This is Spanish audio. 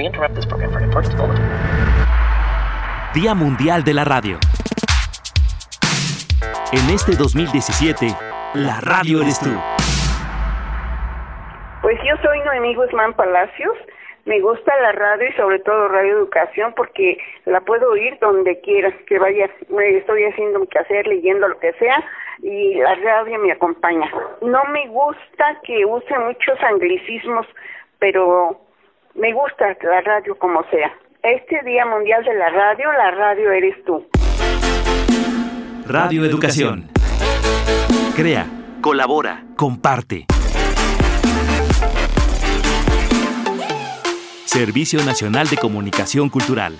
we interrupt this program for an important bulletin. Día Mundial de la Radio. En este 2017, la radio eres tú. Pues yo soy Noemí Guzmán Palacios. Me gusta la radio y sobre todo Radio Educación porque la puedo oír donde quiera que vaya. Estoy haciendo mi quehacer, leyendo lo que sea y la radio me acompaña. No me gusta que use muchos anglicismos, pero me gusta la radio como sea. Este Día Mundial de la Radio, la radio eres tú. Radio Educación. Crea, colabora, comparte. Servicio Nacional de Comunicación Cultural.